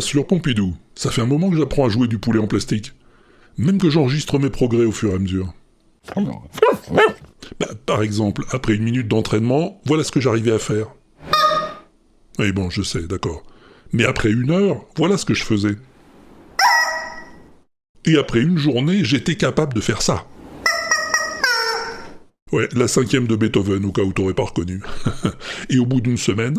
t'assure, Pompidou, ça fait un moment que j'apprends à jouer du poulet en plastique. Même que j'enregistre mes progrès au fur et à mesure. Bah, par exemple, après une minute d'entraînement, voilà ce que j'arrivais à faire. Et bon, je sais, d'accord. Mais après une heure, voilà ce que je faisais. Et après une journée, j'étais capable de faire ça. Ouais, la cinquième de Beethoven, au cas où t'aurais pas reconnu. Et au bout d'une semaine,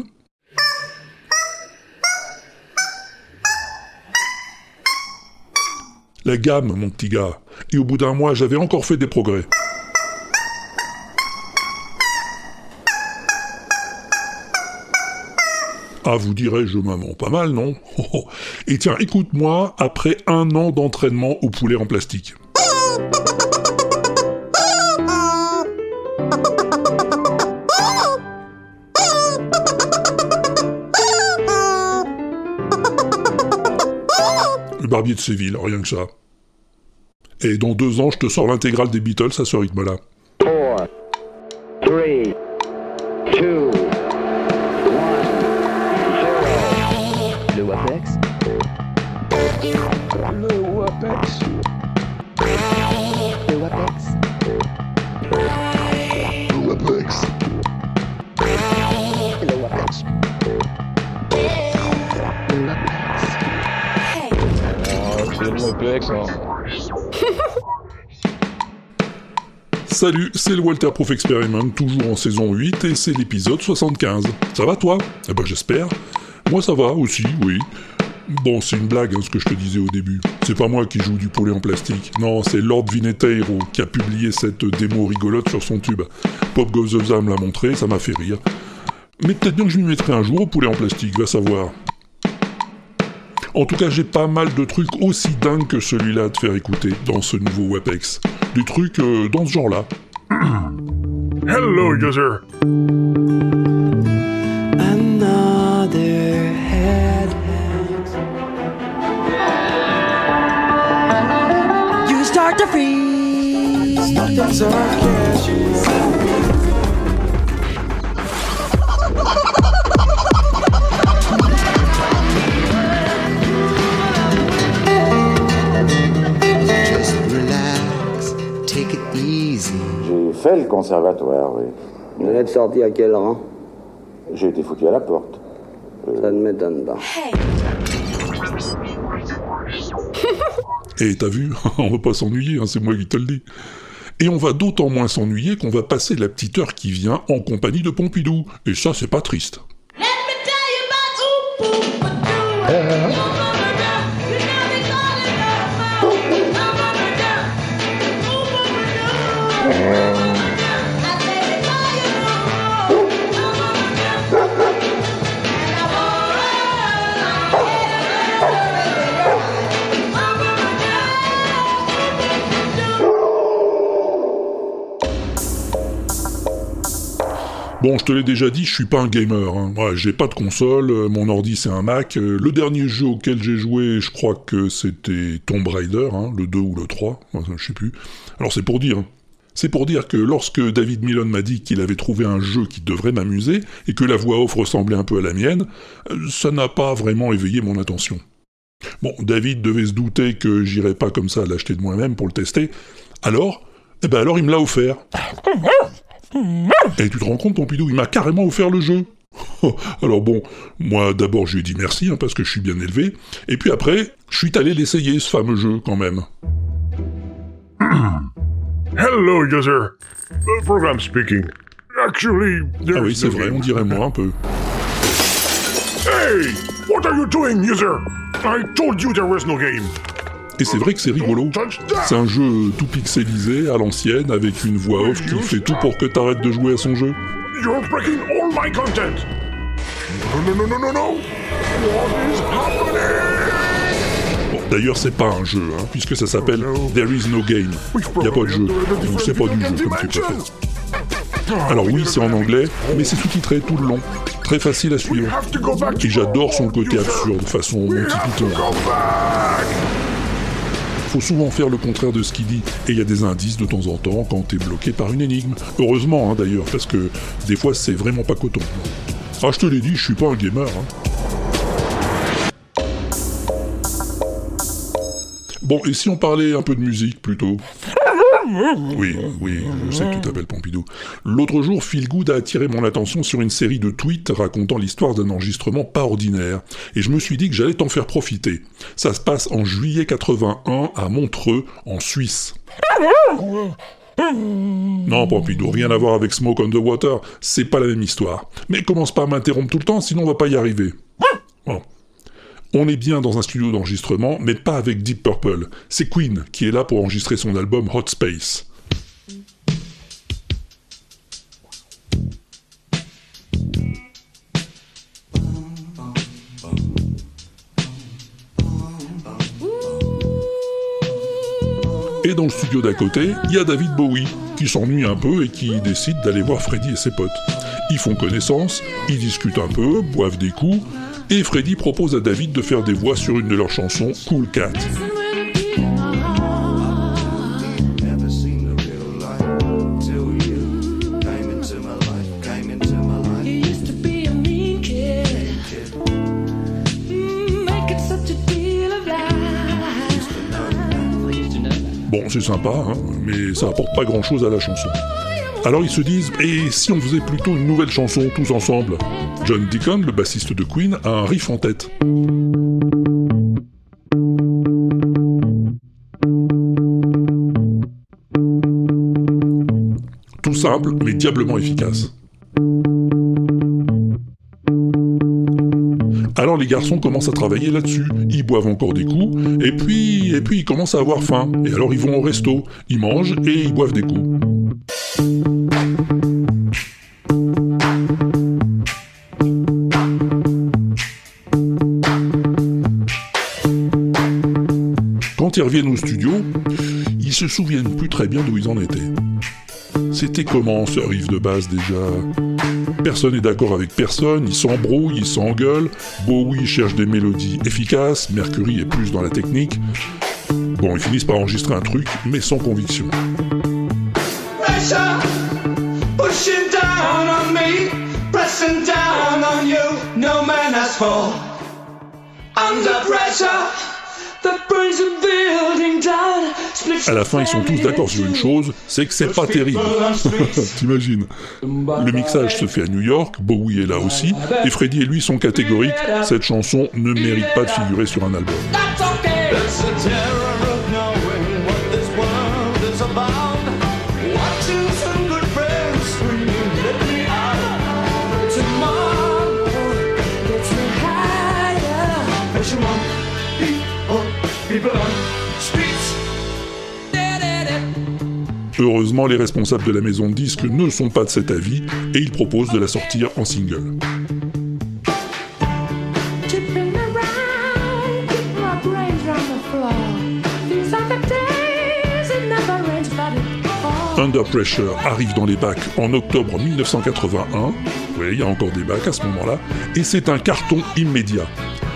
La gamme, mon petit gars. Et au bout d'un mois, j'avais encore fait des progrès. Ah, vous direz, je m'amends pas mal, non? Et tiens, écoute-moi, après un an d'entraînement au poulet en plastique. Le barbier de Séville, rien que ça. Et dans deux ans, je te sors l'intégrale des Beatles à ce rythme-là. 4, 3, 2, 1, 0. Le WAPEX? Le WAPEX. Le WAPEX? Le WAPEX. Le WAPEX. Le WAPEX. C'est le WAPEX, Salut, c'est le Walter Proof Experiment, toujours en saison 8, et c'est l'épisode 75. Ça va toi? Eh ben j'espère. Moi ça va aussi, oui. Bon, c'est une blague, hein, ce que je te disais au début. C'est pas moi qui joue du poulet en plastique. Non, c'est Lord Vineteiro qui a publié cette démo rigolote sur son tube. Pop Goes the Zam l'a montré, ça m'a fait rire. Mais peut-être bien que je m'y mettrai un jour au poulet en plastique, va savoir. En tout cas, j'ai pas mal de trucs aussi dingues que celui-là à te faire écouter dans ce nouveau WebEx. Des trucs euh, dans ce genre-là. Hello, user. Another head. You start to freeze. Fait le conservatoire, oui. Vous êtes sorti à quel rang? J'ai été foutu à la porte. Ça ne m'étonne pas. Et t'as vu, on va pas s'ennuyer, hein, c'est moi qui te le dis. Et on va d'autant moins s'ennuyer qu'on va passer la petite heure qui vient en compagnie de Pompidou. Et ça, c'est pas triste. Bon, je te l'ai déjà dit, je suis pas un gamer. Hein. Ouais, j'ai pas de console, euh, mon ordi c'est un Mac. Euh, le dernier jeu auquel j'ai joué, je crois que c'était Tomb Raider, hein, le 2 ou le 3, enfin, je sais plus. Alors c'est pour dire. hein. C'est pour dire que lorsque David Milon m'a dit qu'il avait trouvé un jeu qui devrait m'amuser, et que la voix off ressemblait un peu à la mienne, euh, ça n'a pas vraiment éveillé mon attention. Bon, David devait se douter que j'irais pas comme ça l'acheter de moi-même pour le tester. Alors, eh ben alors il me l'a offert. Et tu te rends compte, Pompidou, il m'a carrément offert le jeu. Alors bon, moi d'abord je lui ai dit merci hein, parce que je suis bien élevé, et puis après, je suis allé l'essayer ce fameux jeu quand même. Hello, user. The program speaking. Actually, Ah oui, c'est vrai, game. on dirait moi un peu. Hey! What are you doing, user? I told you there was no game. Et c'est vrai que c'est rigolo. C'est un jeu tout pixelisé, à l'ancienne, avec une voix off qui fait tout pour que t'arrêtes de jouer à son jeu. You're breaking all my content. No, no, no, no, no, no. What is happening? Bon, d'ailleurs, c'est pas un jeu, hein, puisque ça s'appelle There is no game. Y a pas de jeu, donc c'est pas du jeu comme tu préfères. Alors oui, c'est en anglais, mais c'est sous-titré tout le long. Très facile à suivre. Et j'adore son côté absurde, façon Monty Python. Il faut souvent faire le contraire de ce qu'il dit. Et il y a des indices de temps en temps quand t'es bloqué par une énigme. Heureusement hein, d'ailleurs, parce que des fois c'est vraiment pas coton. Ah je te l'ai dit, je suis pas un gamer. Hein. Bon, et si on parlait un peu de musique plutôt? Oui, oui, je sais que tu t'appelles Pompidou. L'autre jour, Phil Good a attiré mon attention sur une série de tweets racontant l'histoire d'un enregistrement pas ordinaire, et je me suis dit que j'allais t'en faire profiter. Ça se passe en juillet 81 à Montreux, en Suisse. Non, Pompidou, rien à voir avec Smoke on the Water, c'est pas la même histoire. Mais commence pas à m'interrompre tout le temps, sinon on va pas y arriver. On est bien dans un studio d'enregistrement, mais pas avec Deep Purple. C'est Queen qui est là pour enregistrer son album Hot Space. Et dans le studio d'à côté, il y a David Bowie, qui s'ennuie un peu et qui décide d'aller voir Freddy et ses potes. Ils font connaissance, ils discutent un peu, boivent des coups, et Freddy propose à David de faire des voix sur une de leurs chansons, Cool Cat. Bon, c'est sympa, hein, mais ça apporte pas grand-chose à la chanson. Alors ils se disent, et si on faisait plutôt une nouvelle chanson tous ensemble? John Deacon, le bassiste de Queen, a un riff en tête. Tout simple, mais diablement efficace. Alors les garçons commencent à travailler là-dessus. Ils boivent encore des coups, et puis, et puis ils commencent à avoir faim. Et alors ils vont au resto, ils mangent et ils boivent des coups. Ils reviennent au studio, ils se souviennent plus très bien d'où ils en étaient. C'était comment ce riff de base déjà? Personne n'est d'accord avec personne, ils s'embrouillent, ils s'engueulent, Bowie cherche des mélodies efficaces, Mercury est plus dans la technique. Bon, ils finissent par enregistrer un truc, mais sans conviction. À la fin, ils sont tous d'accord sur une chose, c'est que c'est pas terrible. T'imagines. Le mixage se fait à New York, Bowie est là aussi, et Freddy et lui sont catégoriques, cette chanson ne mérite pas de figurer sur un album. Heureusement, les responsables de la maison de disques ne sont pas de cet avis, et ils proposent de la sortir en single. Under Pressure arrive dans les bacs en octobre 1981. Oui, il y a encore des bacs à ce moment-là. Et c'est un carton immédiat.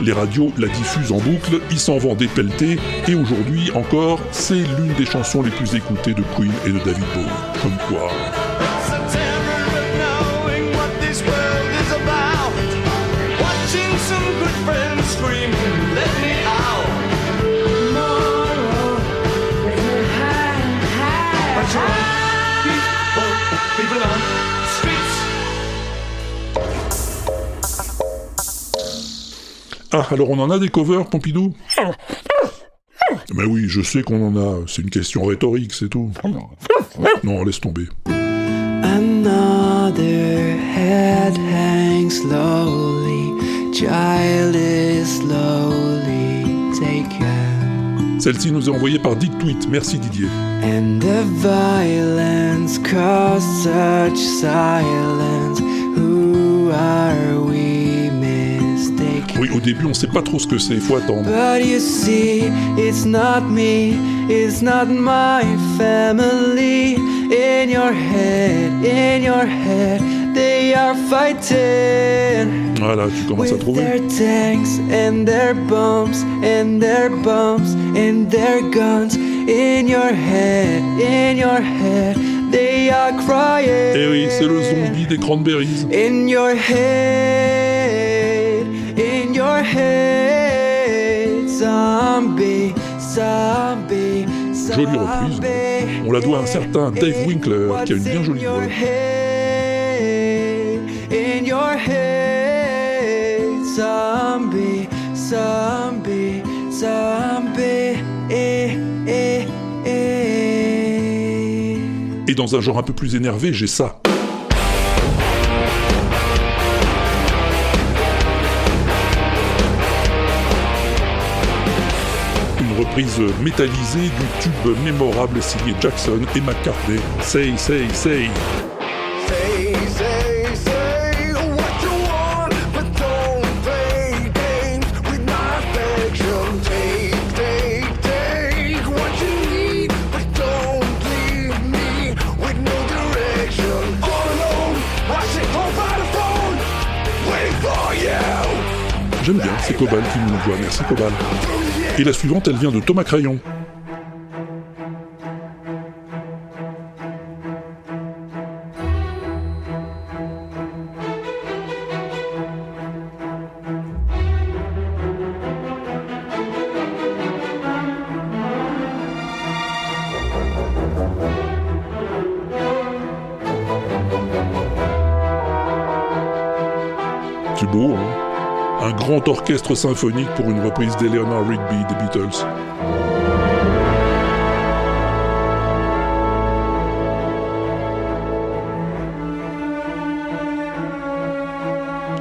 Les radios la diffusent en boucle, ils s'en vendent des pelletés, et aujourd'hui encore, c'est l'une des chansons les plus écoutées de Queen et de David Bowie. Comme quoi. Ah, alors on en a des covers, Pompidou? Mais oui, je sais qu'on en a. C'est une question rhétorique, c'est tout. Non, laisse tomber. Another head hangs slowly, child is slowly taken. Celle-ci nous est envoyée par Dick Tweet. Merci Didier. And the violence caused such silence. Who are we? Oui, au début, on sait pas trop ce que c'est, faut attendre. But you see, it's not me, it's not my family. In your head, in your head, they are fighting. Voilà, tu commences à With trouver. their tanks and their bombs and their bombs and their guns in your head, in your head, they are crying. Eh oui, c'est le zombie des Cranberries. In your head, Jolie reprise. On la doit à un certain Dave Winkler qui a une bien jolie voix. Eh, eh, eh. Et dans un genre un peu plus énervé, j'ai ça. Reprise métallisée du tube mémorable signé Jackson et McCartney. Say, say, say. J'aime bien, c'est Cobal qui nous l'envoie. Merci Cobal. Et la suivante, elle vient de Thomas Crayon. Orchestre symphonique pour une reprise d'Eleanor Rigby des Beatles.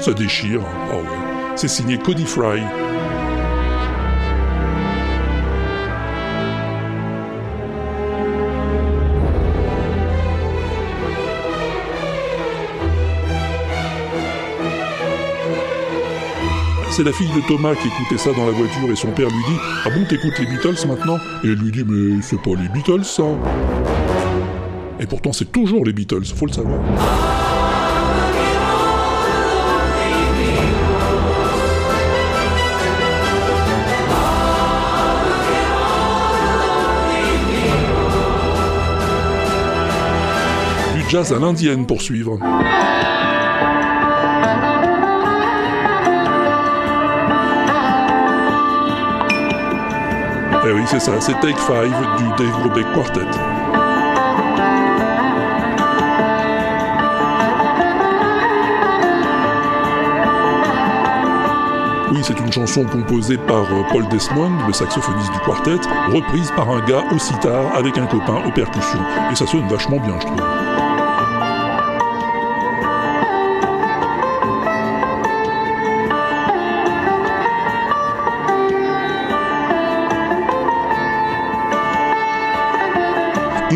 Ça déchire, hein. ouais. C'est signé Cody Fry. C'est la fille de Thomas qui écoutait ça dans la voiture et son père lui dit Ah bon, t'écoutes les Beatles maintenant? Et elle lui dit Mais c'est pas les Beatles ça Et pourtant c'est toujours les Beatles, faut le savoir. Du jazz à l'indienne pour suivre. Eh oui, c'est ça, c'est Take 5 du Dave Brubeck Quartet. Oui, c'est une chanson composée par euh, Paul Desmond, le saxophoniste du quartet, reprise par un gars au sitar avec un copain aux percussions. Et ça sonne vachement bien, je trouve.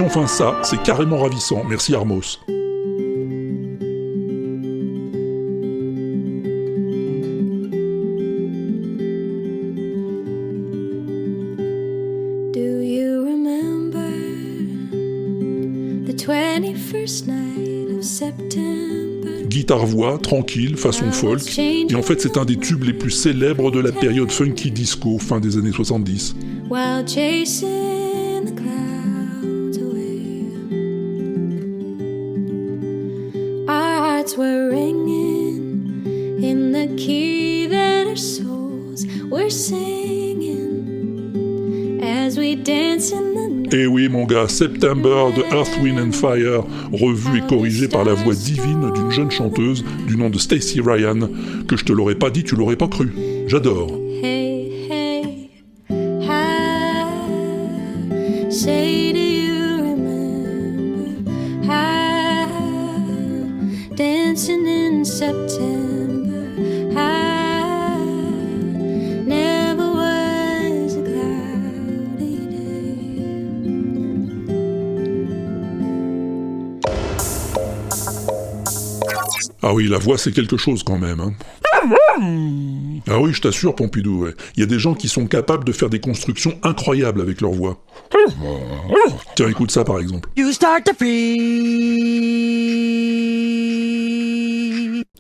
Enfin ça, c'est carrément ravissant. Merci Armos. Do you remember the 21st night of September? Guitare-voix, tranquille, façon folk. Et en fait, c'est un des tubes les plus célèbres de la période funky disco, fin des années 70. Et oui, mon gars, September de Earth, Wind and Fire, revu et corrigé par la voix divine d'une jeune chanteuse du nom de Stacy Ryan, que je te l'aurais pas dit, tu l'aurais pas cru. J'adore. La voix, c'est quelque chose quand même. hein. Ah oui, je t'assure, Pompidou, ouais. il y a des gens qui sont capables de faire des constructions incroyables avec leur voix. Tiens, écoute ça par exemple. You start to.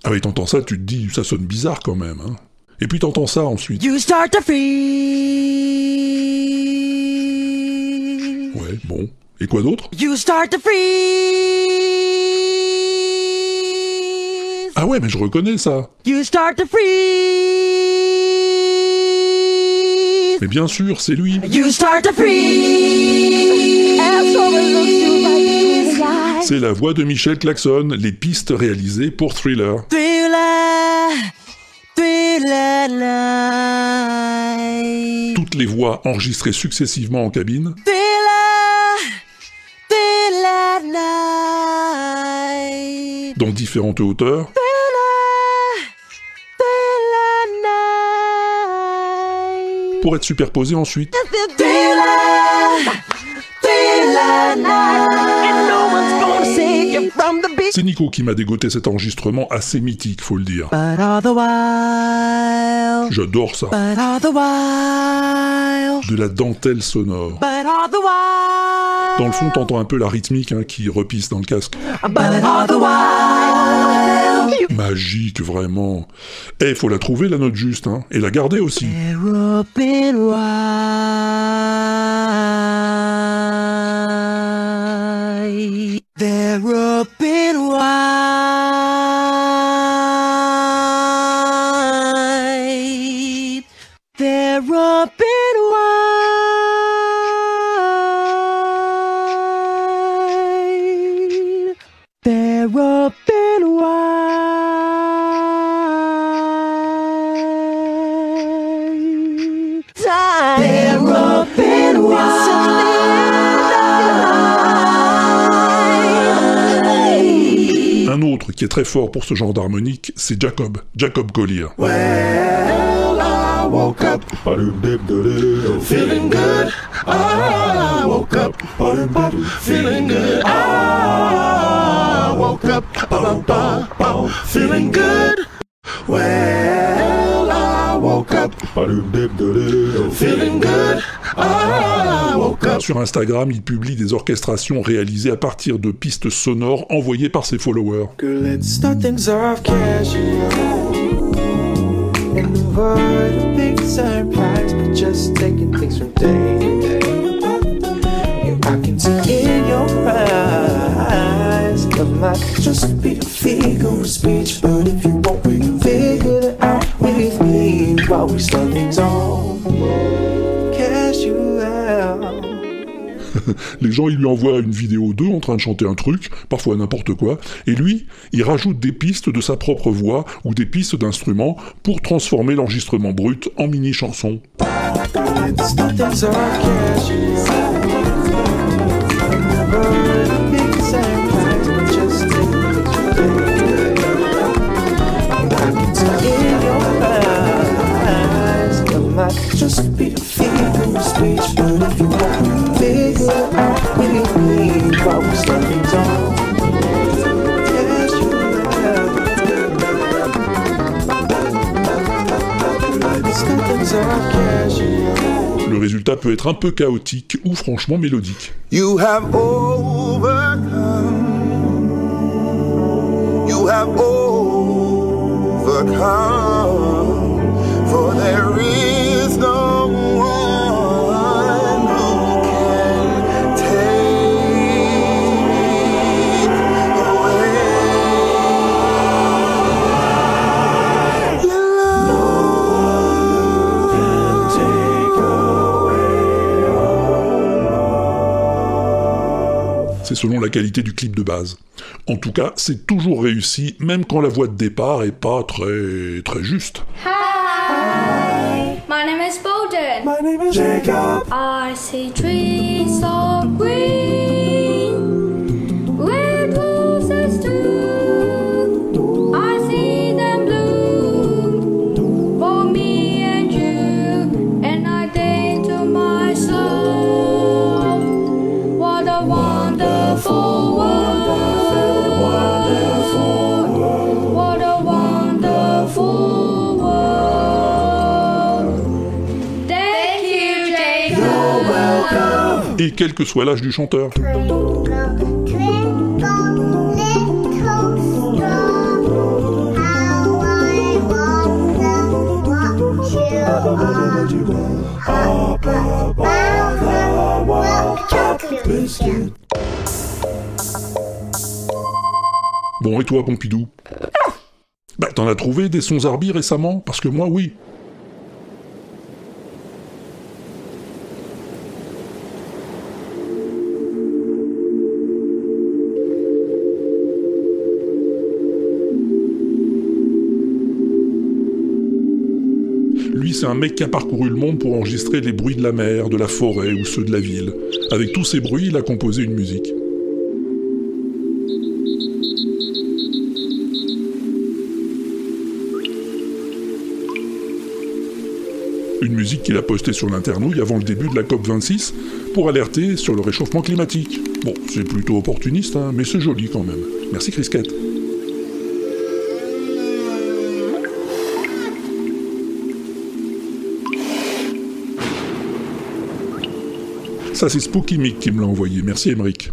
Ah oui, t'entends ça, tu te dis, ça sonne bizarre quand même. Hein. Et puis t'entends ça ensuite. You start to. Ouais, bon. Et quoi d'autre? You start to ouais, mais je reconnais ça. You start to freeze. Mais bien sûr, c'est lui. You start to freeze. C'est la voix de Michel Claxon, les pistes réalisées pour Thriller. Toutes les voix enregistrées successivement en cabine, dans différentes hauteurs, you from the beat. C'est Nico qui m'a dégoté cet enregistrement assez mythique, faut le dire. But all the while, J'adore ça. De la dentelle sonore. but all the while. Dans le fond, t'entends un peu la rythmique hein, qui repisse dans le casque. Magique, vraiment. Eh, faut la trouver, la note juste, hein. Et la garder aussi. Un autre qui est très fort pour ce genre d'harmonique, c'est Jacob. Jacob Collier. Woke up feeling good. I woke up. Sur Instagram, il publie des orchestrations réalisées à partir de pistes sonores envoyées par ses followers. Girl, let's start things off casual and avoid a big surprise, but just taking things from day to day. Yeah, I can see in your eyes, love might just be a figure of speech, but if you want, Les gens, ils lui envoient une vidéo d'eux en train de chanter un truc, parfois n'importe quoi, et lui, il rajoute des pistes de sa propre voix ou des pistes d'instruments pour transformer l'enregistrement brut en mini-chanson. Le résultat peut être un peu chaotique ou franchement mélodique. You have overcome. You have overcome. For there is la qualité du clip de base. En tout cas, c'est toujours réussi, même quand la voix de départ est pas très très juste. Hi, my name is Bolden. My name is Jacob. I see trees of quel que soit l'âge du chanteur. Bon, et toi, Pompidou? Bah, t'en as trouvé des sons Zarbi récemment? Parce que moi, oui. Mec qui a parcouru le monde pour enregistrer les bruits de la mer, de la forêt ou ceux de la ville. Avec tous ces bruits, il a composé une musique. Une musique qu'il a postée sur l'internouille avant le début de la COP26 pour alerter sur le réchauffement climatique. Bon, c'est plutôt opportuniste, hein, mais c'est joli quand même. Merci Chris Ça, c'est Spooky Mick qui me l'a envoyé. Merci, Emeric.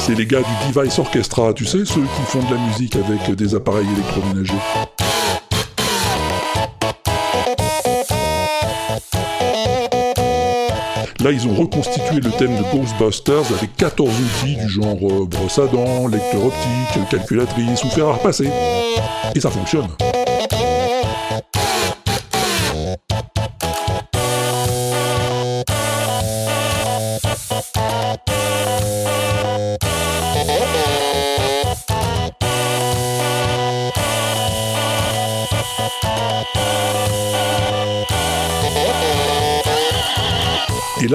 C'est les gars du Device Orchestra, tu sais, ceux qui font de la musique avec des appareils électroménagers. Là, ils ont reconstitué le thème de Ghostbusters avec 14 outils du genre euh, brosse à dents, lecteur optique, calculatrice ou fer à repasser. Et ça fonctionne.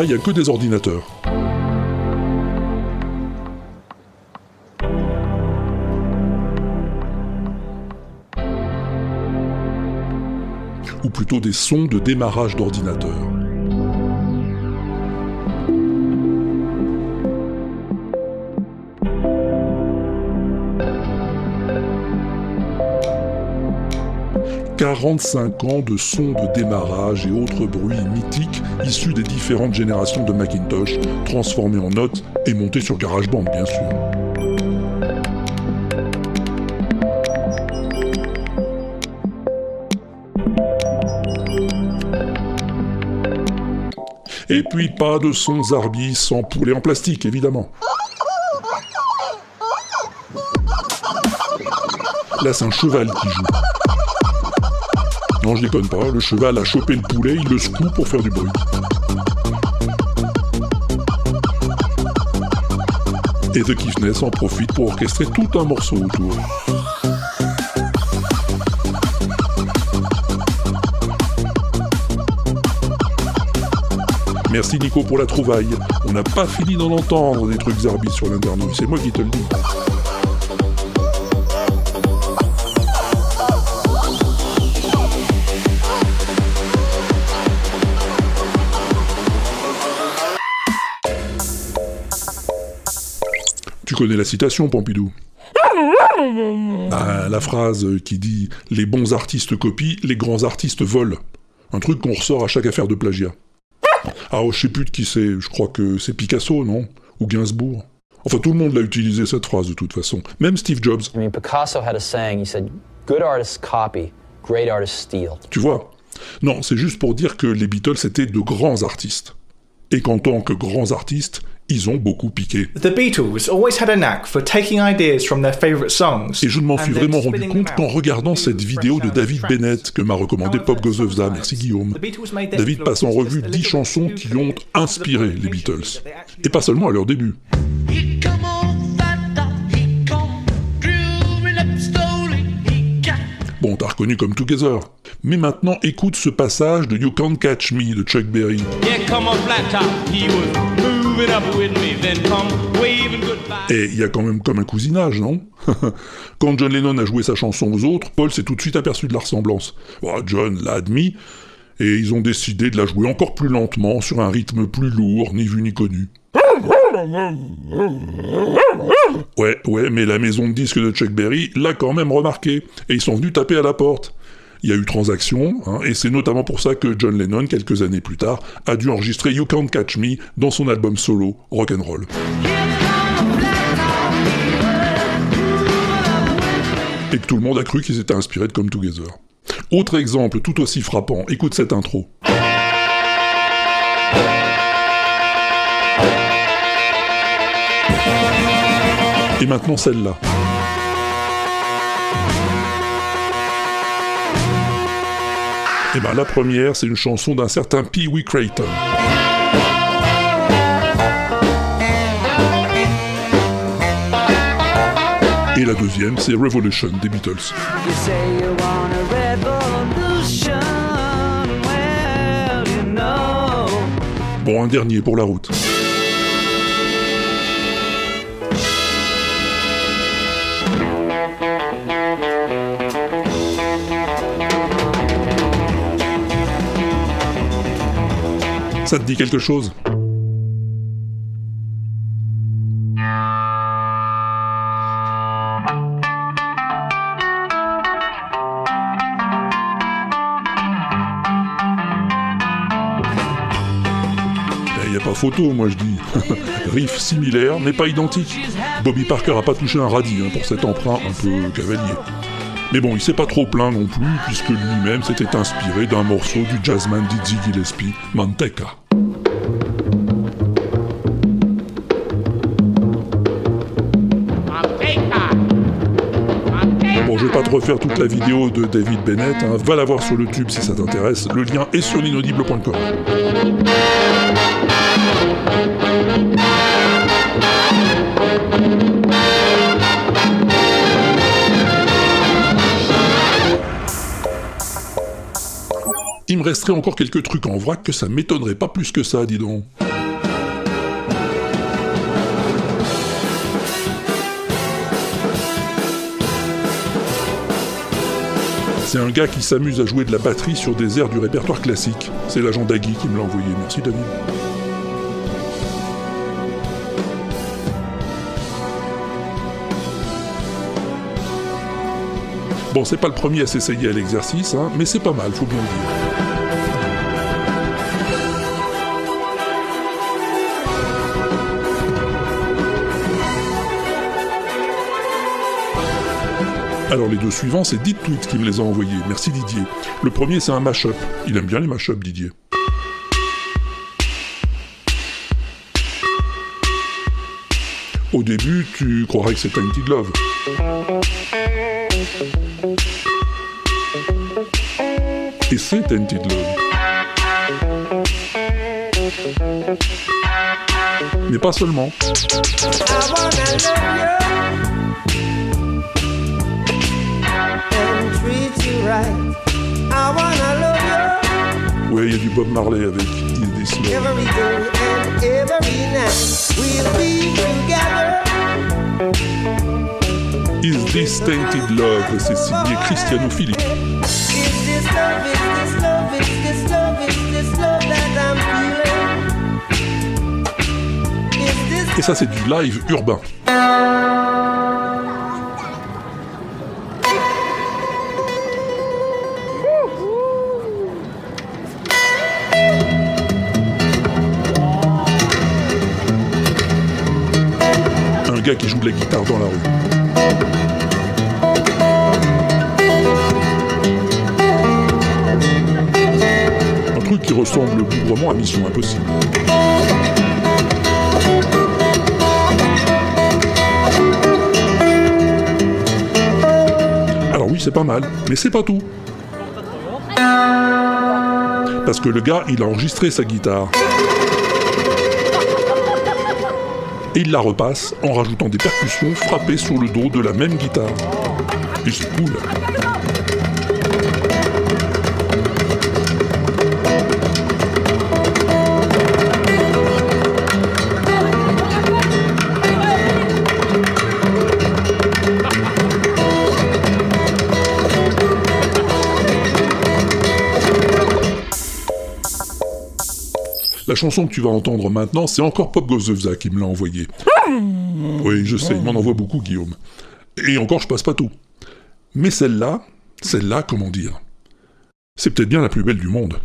Il n'y a que des ordinateurs. Ou plutôt des sons de démarrage d'ordinateur. « 45 ans de sons de démarrage et autres bruits mythiques issus des différentes générations de Macintosh, transformés en notes et montés sur GarageBand, bien sûr. Et puis pas de sons Zarbi sans poulet en plastique, évidemment. Là, c'est un cheval qui joue. Non, je déconne pas, le cheval a chopé le poulet, il le secoue pour faire du bruit. Et The Kiffness en profite pour orchestrer tout un morceau autour. Merci Nico pour la trouvaille. On n'a pas fini d'en entendre des trucs Zarbi sur l'internouille, c'est moi qui te le dis. Connais la citation, Pompidou Ah, La phrase qui dit « Les bons artistes copient, les grands artistes volent ». Un truc qu'on ressort à chaque affaire de plagiat. Ah, oh, je sais plus de qui c'est, je crois que c'est Picasso, non? Ou Gainsbourg Enfin, tout le monde l'a utilisé cette phrase de toute façon. Même Steve Jobs. I mean, Picasso had a saying. He said, "Good artists copy, great artists steal." Tu vois? Non, c'est juste pour dire que les Beatles étaient de grands artistes. Et qu'en tant que grands artistes, ils ont beaucoup piqué. The Beatles always had a knack for taking ideas from their favorite songs. Et je ne m'en suis vraiment rendu compte qu'en regardant cette vidéo de David. Bennett que m'a recommandé Pop time, Merci Guillaume. David passe en revue just a 10 little chansons qui ont inspiré les Beatles. Et pas seulement à leur début. Bon, t'as reconnu comme Together. Mais maintenant, écoute ce passage de You Can't Catch Me de Chuck Berry. Yeah, come on, flat top. He was Et il y a quand même comme un cousinage, non? Quand John Lennon a joué sa chanson aux autres, Paul s'est tout de suite aperçu de la ressemblance. Bon, John l'a admis, et ils ont décidé de la jouer encore plus lentement, sur un rythme plus lourd, ni vu ni connu. Ouais, ouais, mais la maison de disques de Chuck Berry l'a quand même remarqué, et ils sont venus taper à la porte. Il y a eu transaction, hein, et c'est notamment pour ça que John Lennon, quelques années plus tard, a dû enregistrer You Can't Catch Me dans son album solo Rock'n'Roll. Et que tout le monde a cru qu'ils étaient inspirés de Come Together. Autre exemple tout aussi frappant, écoute cette intro. Et maintenant celle-là. Et ben, la première, c'est une chanson d'un certain Pee Wee Creighton. Et la deuxième, c'est Revolution des Beatles. Bon, un dernier pour la route. Ça te dit quelque chose Il n'y a pas photo, moi je dis. Riff similaire, mais pas identique. Bobby Parker a pas touché un radis hein, pour cet emprunt un peu cavalier. Mais bon, il s'est pas trop plaint non plus, puisque lui-même s'était inspiré d'un morceau du jazzman Dizzy Gillespie, Manteca. Refaire toute la vidéo de David Bennett, hein. va la voir sur le tube si ça t'intéresse, le lien est sur l'inaudible.com. Il me resterait encore quelques trucs en vrac que ça m'étonnerait pas plus que ça, dis donc. C'est un gars qui s'amuse à jouer de la batterie sur des airs du répertoire classique. C'est l'agent Dagui qui me l'a envoyé. Merci David. Bon, c'est pas le premier à s'essayer à l'exercice, hein, mais c'est pas mal, faut bien le dire. Alors les deux suivants, c'est Dit Tweet qui me les a envoyés. Merci Didier. Le premier, c'est un mash-up. Il aime bien les mash-up, Didier. Au début, tu croirais que c'est Tainted Love. Et c'est Tainted Love. Mais pas seulement. Il y a du Bob Marley avec Is This Love. every day and every night. We'll be together. Is This Tainted Love C'est signé Cristiano this Et ça, c'est du live urbain. Un gars qui joue de la guitare dans la rue. Un truc qui ressemble bougrement à Mission Impossible. Alors oui, c'est pas mal, mais c'est pas tout. Parce que le gars, il a enregistré sa guitare. Et il la repasse en rajoutant des percussions frappées sur le dos de la même guitare. Et c'est cool. Chanson que tu vas entendre maintenant, c'est encore Pop Gozevza qui me l'a envoyé. Oui, je sais, il m'en envoie beaucoup, Guillaume. Et encore, je passe pas tout. Mais celle-là, celle-là, comment dire? C'est peut-être bien la plus belle du monde.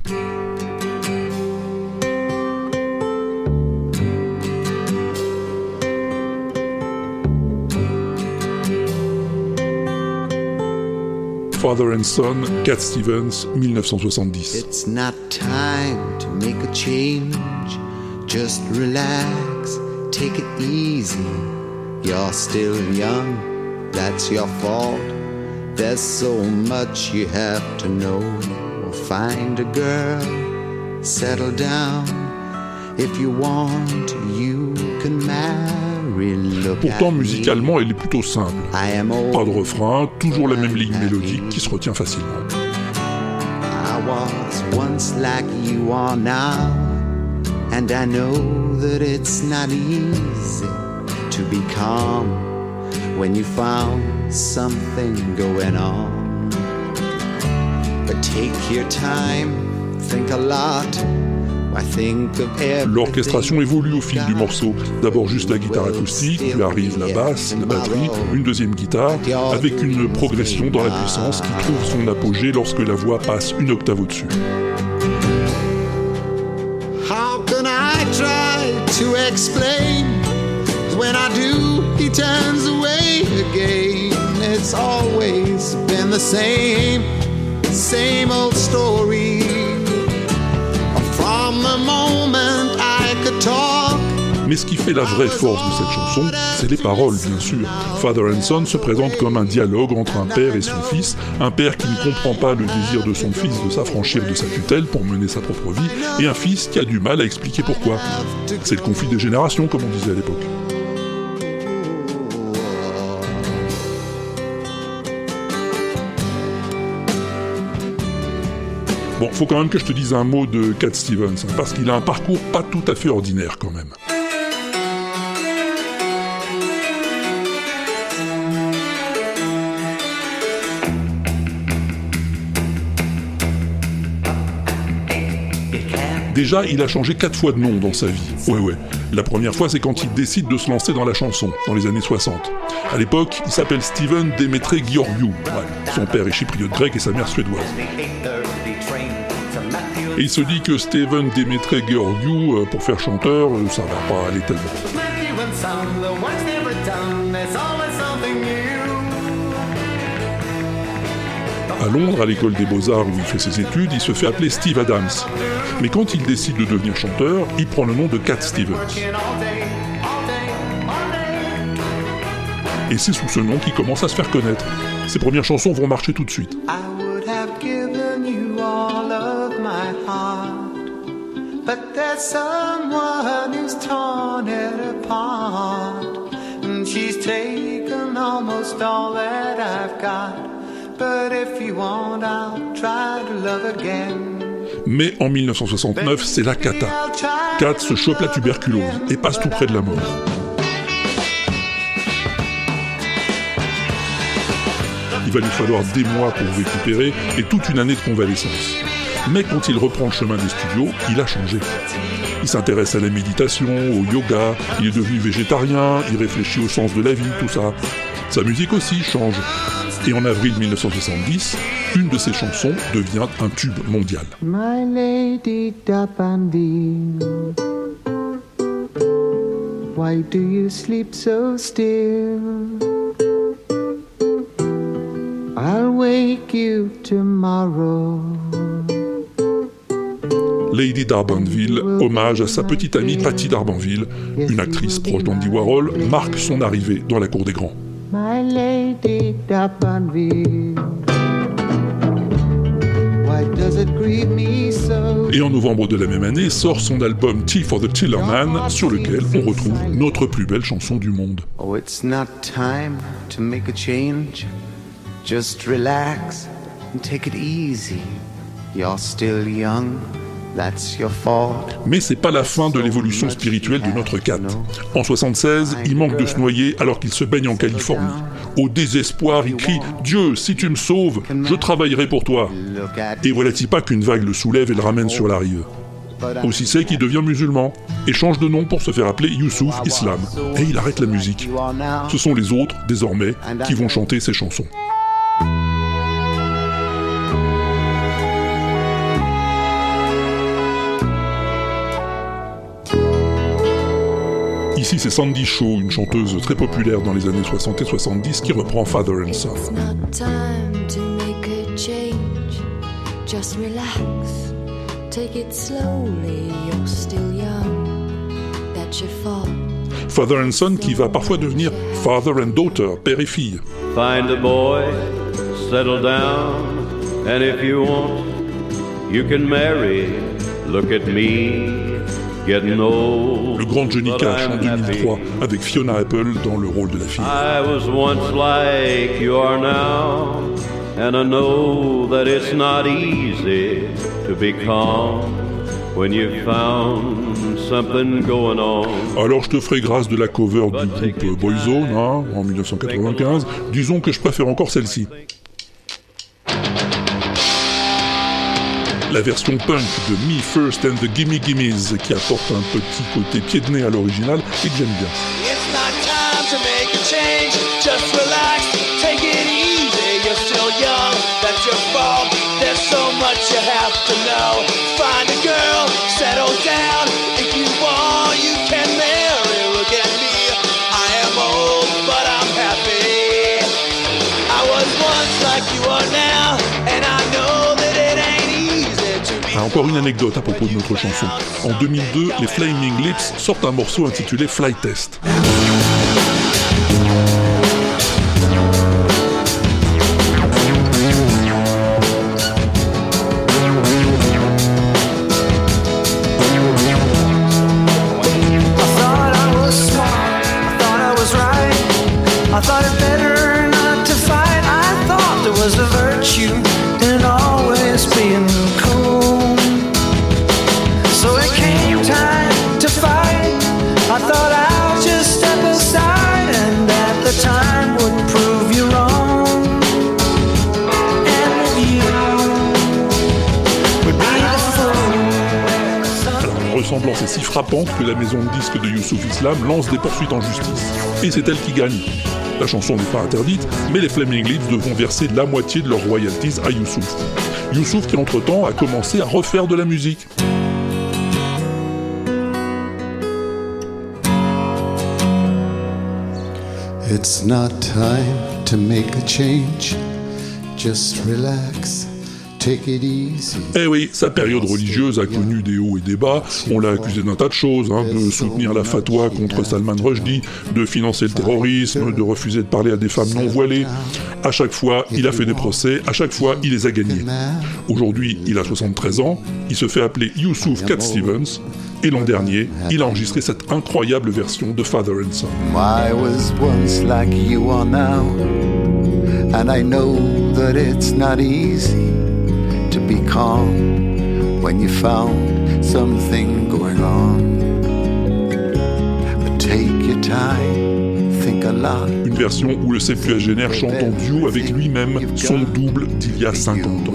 Father and Son, Cat Stevens, 1970. It's not time to make a change. Just relax, take it easy. You're still young, that's your fault. There's so much you have to know. Find a girl, settle down. If you want, you can marry Pourtant, musicalement, elle est plutôt simple. Pas de refrain, toujours la même ligne mélodique qui se retient facilement. I was once like you are now, and I know that it's not easy to be calm when you found something going on. But take your time, think a lot. L'orchestration évolue au fil du morceau. D'abord juste la guitare acoustique, puis arrive la basse, la batterie, une deuxième guitare, avec une progression dans la puissance qui trouve son apogée lorsque la voix passe une octave au-dessus. How can I try to explain? When I do, he turns away again. It's always been the same, same old story. Mais ce qui fait la vraie force de cette chanson, c'est les paroles, bien sûr. Father and Son se présente comme un dialogue entre un père et son fils, un père qui ne comprend pas le désir de son fils de s'affranchir de sa tutelle pour mener sa propre vie, et un fils qui a du mal à expliquer pourquoi. C'est le conflit des générations, comme on disait à l'époque. Bon, faut quand même que je te dise un mot de Cat Stevens, hein, parce qu'il a un parcours pas tout à fait ordinaire quand même. Déjà, il a changé quatre fois de nom dans sa vie. Ouais, ouais. La première fois, c'est quand il décide de se lancer dans la chanson, dans les années 60. À l'époque, il s'appelle Steven Demetre Georgiou. Son père est chypriote grec et sa mère suédoise. Et il se dit que Steven Demetre Georgiou, euh, pour faire chanteur, euh, ça va pas aller tellement. Londres, à l'école des beaux-arts où il fait ses études, il se fait appeler Steve Adams. Mais quand il décide de devenir chanteur, il prend le nom de Cat Stevens. Et c'est sous ce nom qu'il commence à se faire connaître. Ses premières chansons vont marcher tout de suite. Mais en 1969, c'est la cata. Cat se chope la tuberculose et passe tout près de la mort. Il va lui falloir des mois pour récupérer et toute une année de convalescence. Mais quand il reprend le chemin des studios, il a changé. Il s'intéresse à la méditation, au yoga, il est devenu végétarien, il réfléchit au sens de la vie, tout ça. Sa musique aussi change. Et en avril 1970, une de ses chansons devient un tube mondial. My lady why do you sleep so still? I'll wake you tomorrow. Lady d'Arbanville, hommage à sa petite amie Patty d'Arbanville, une actrice proche d'Andy Warhol, marque son arrivée dans la cour des grands. My lady Dapandville, why does it grieve me so? Et en novembre de la même année sort son album Tea for the Tillerman, sur lequel on retrouve notre plus belle chanson du monde. Oh, it's not time to make a change. Just relax and take it easy. You're still young. Mais c'est pas la fin de l'évolution spirituelle de notre Cat. En 76, il manque de se noyer alors qu'il se baigne en Californie. Au désespoir, il crie Dieu, si tu me sauves, je travaillerai pour toi. Et voilà-t-il pas qu'une vague le soulève et le ramène sur la rive. Aussi c'est qu'il devient musulman et change de nom pour se faire appeler Youssouf Islam. Et il arrête la musique. Ce sont les autres, désormais, qui vont chanter ses chansons. Ici, c'est Sandy Shaw, une chanteuse très populaire dans les années 60 et 70, qui reprend Father and Son. It's not time to make a change. Just relax. Take it slowly. You're still young. That's your fault. Father and Son qui va parfois devenir Father and Daughter, père et fille. Find a boy, settle down, and if you want, you can marry. Look at me. Le grand Johnny Cash en I'm 2003 happy. avec Fiona Apple dans le rôle de la fille. I was once like you are now, and I know that it's not easy to be calm when you found something going on. Alors je te ferai grâce de la cover du groupe Boyzone hein, en 1995. Disons que je préfère encore celle-ci. La version punk de Me First and the Gimme Gimmes qui apporte un petit côté pied de nez à l'original et que j'aime bien. Encore une anecdote à propos de notre chanson. En 2002, les Flaming Lips sortent un morceau intitulé Fly Test. Maison de disques de Youssouf Islam lance des poursuites en justice. Et c'est elle qui gagne. La chanson n'est pas interdite, mais les Flaming Lips devront verser la moitié de leurs royalties à Youssouf. Youssouf qui entre-temps a commencé à refaire de la musique. It's not time to make a change. Just relax. Eh oui, sa période religieuse a connu des hauts et des bas. On l'a accusé d'un tas de choses, hein, de soutenir la fatwa contre Salman Rushdie, de financer le terrorisme, de refuser de parler à des femmes non voilées. À chaque fois, il a fait des procès, à chaque fois, il les a gagnés. Aujourd'hui, il a 73 ans, il se fait appeler Youssouf Cat Stevens, et l'an dernier, il a enregistré cette incroyable version de Father and Son. I was once like you are now, and I know that it's not easy calm when you found something going on. But take your time, think a lot. Une version où le septuagénaire chante en duo avec lui-même, son double d'il y a 50 ans.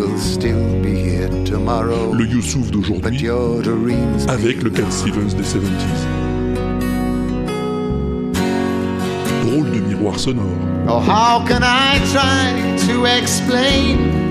Le Youssouf d'aujourd'hui, avec le Cat Stevens des 70s. Drôle de miroir sonore. Oh, how can I try to explain?